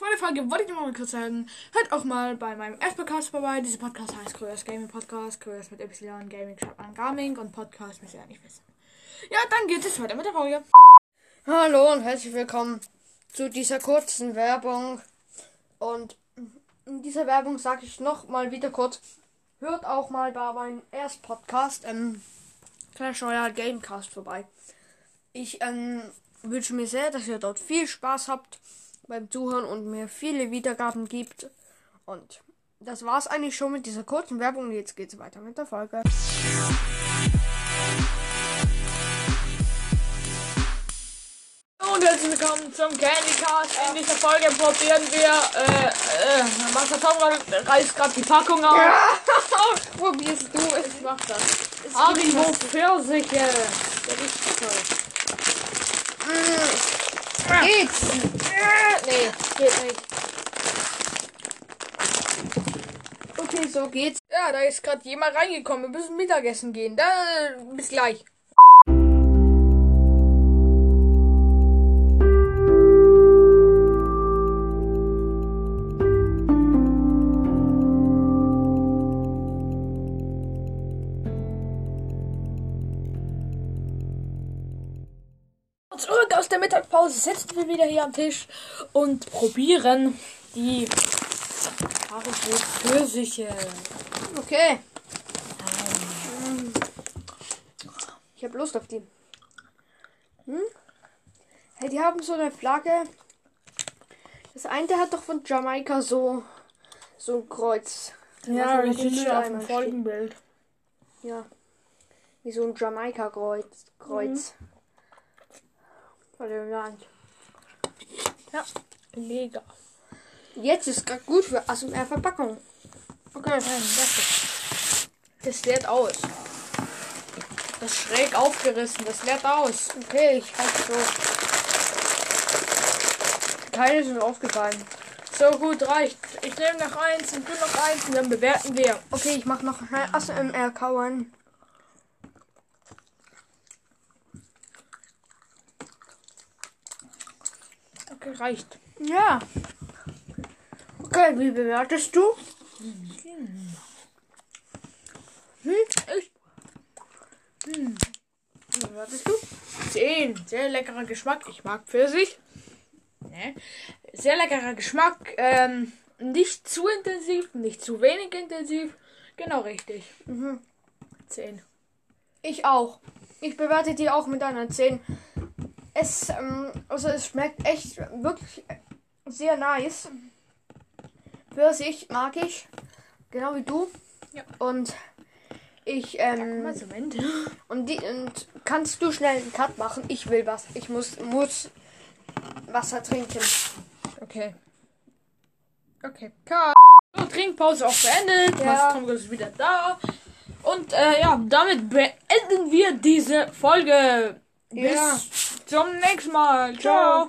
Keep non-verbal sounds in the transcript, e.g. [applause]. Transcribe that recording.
Vor der Folge wollte ich noch mal kurz sagen, hört auch mal bei meinem F-Podcast vorbei. Dieser Podcast heißt Kröers Gaming Podcast. Kröers mit Y, Gaming, schreibt an Gaming und Podcast müsst ihr ja nicht wissen. Ja, dann geht es weiter mit der Folge. Hallo und herzlich willkommen zu dieser kurzen Werbung. Und in dieser Werbung sage ich noch mal wieder kurz, hört auch mal bei meinem Erst-Podcast, ähm, Clash Royale Gamecast vorbei. Ich ähm, wünsche mir sehr, dass ihr dort viel Spaß habt beim Zuhören und mir viele Wiedergaben gibt. Und das war's eigentlich schon mit dieser kurzen Werbung. Und jetzt geht's weiter mit der Folge. Und herzlich willkommen zum Candy Cast. In dieser Folge probieren wir, äh, äh, Master Tom reißt gerade die Packung auf. [laughs] Probierst du es? Ich mach das. Haribo Pfirsiche. Der ist toll. Geht's? Nee, geht nicht. Okay, so geht's. Ja, da ist gerade jemand reingekommen. Wir müssen Mittagessen gehen. Da, bis gleich. Zurück aus der Mittagspause sitzen wir wieder hier am Tisch und probieren die Haribo Pfirsiche. Okay. Ich habe Lust auf die. Hm? Hey, die haben so eine Flagge. Das eine hat doch von Jamaika so so ein Kreuz. Ja, dem sitze auf dem Folgenbild. Ja. Wie so ein Jamaika-Kreuz. Kreuz. Von dem Land. Ja, mega. Jetzt ist gerade gut für ASMR-Verpackung. Okay, nein, das ist. Das leert aus. Das ist schräg aufgerissen, das leert aus. Okay, ich halt so. Keine sind aufgefallen. So gut, reicht. Ich nehme noch eins und du noch eins und dann bewerten wir. Okay, ich mach noch schnell ASMR kauen. Okay, reicht. Ja. Okay, wie bewertest du? Hm, ich. Hm. Wie bewertest du? 10. Sehr leckerer Geschmack. Ich mag Pfirsich. Ne? Sehr leckerer Geschmack. Ähm, nicht zu intensiv, nicht zu wenig intensiv. Genau richtig. Mhm. 10. Ich auch. Ich bewerte die auch mit einer 10. Es, ähm, also es schmeckt echt wirklich sehr nice. Pfirsich mag ich. Genau wie du. Ja. Und ich, ähm, zum Ende. und die, und kannst du schnell einen Cut machen? Ich will was. Ich muss, muss Wasser trinken. Okay. Okay. Cut. So, Trinkpause auch beendet. Ja. Tom ist wieder da. Und äh, ja, damit beenden wir diese Folge. Bis Ja. Zum nächsten Mal. Ciao.